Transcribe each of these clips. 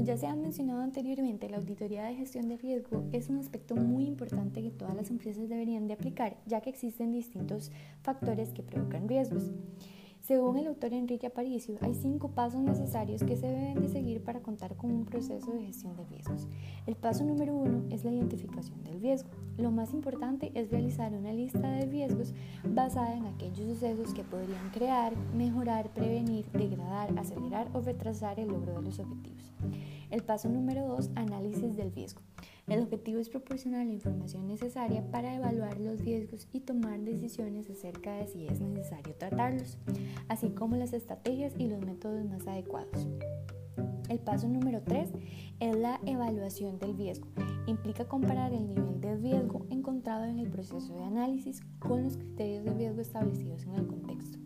ya se ha mencionado anteriormente, la auditoría de gestión de riesgo es un aspecto muy importante que todas las empresas deberían de aplicar, ya que existen distintos factores que provocan riesgos. Según el autor Enrique Aparicio, hay cinco pasos necesarios que se deben de seguir para contar con un proceso de gestión de riesgos. El paso número uno es la identificación del riesgo. Lo más importante es realizar una lista de riesgos basada en aquellos sucesos que podrían crear, mejorar, prevenir, degradar, acelerar o retrasar el logro de los objetivos. El paso número dos, análisis del riesgo. El objetivo es proporcionar la información necesaria para evaluar los riesgos y tomar decisiones acerca de si es necesario tratarlos, así como las estrategias y los métodos más adecuados. El paso número 3 es la evaluación del riesgo. Implica comparar el nivel de riesgo encontrado en el proceso de análisis con los criterios de riesgo establecidos en el contexto.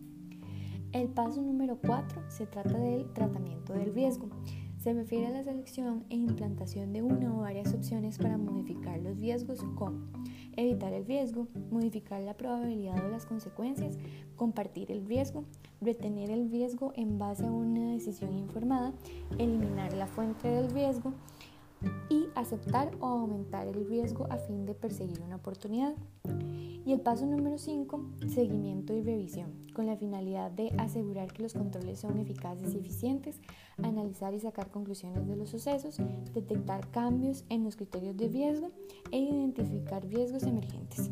El paso número 4 se trata del tratamiento del riesgo. Se refiere a la selección e implantación de una o varias opciones para modificar los riesgos evitar el riesgo, modificar la probabilidad o las consecuencias, compartir el riesgo, retener el riesgo en base a una decisión informada, eliminar la fuente del riesgo y aceptar o aumentar el riesgo a fin de perseguir una oportunidad. Y el paso número 5, seguimiento y revisión, con la finalidad de asegurar que los controles son eficaces y eficientes, analizar y sacar conclusiones de los sucesos, detectar cambios en los criterios de riesgo e identificar riesgos emergentes.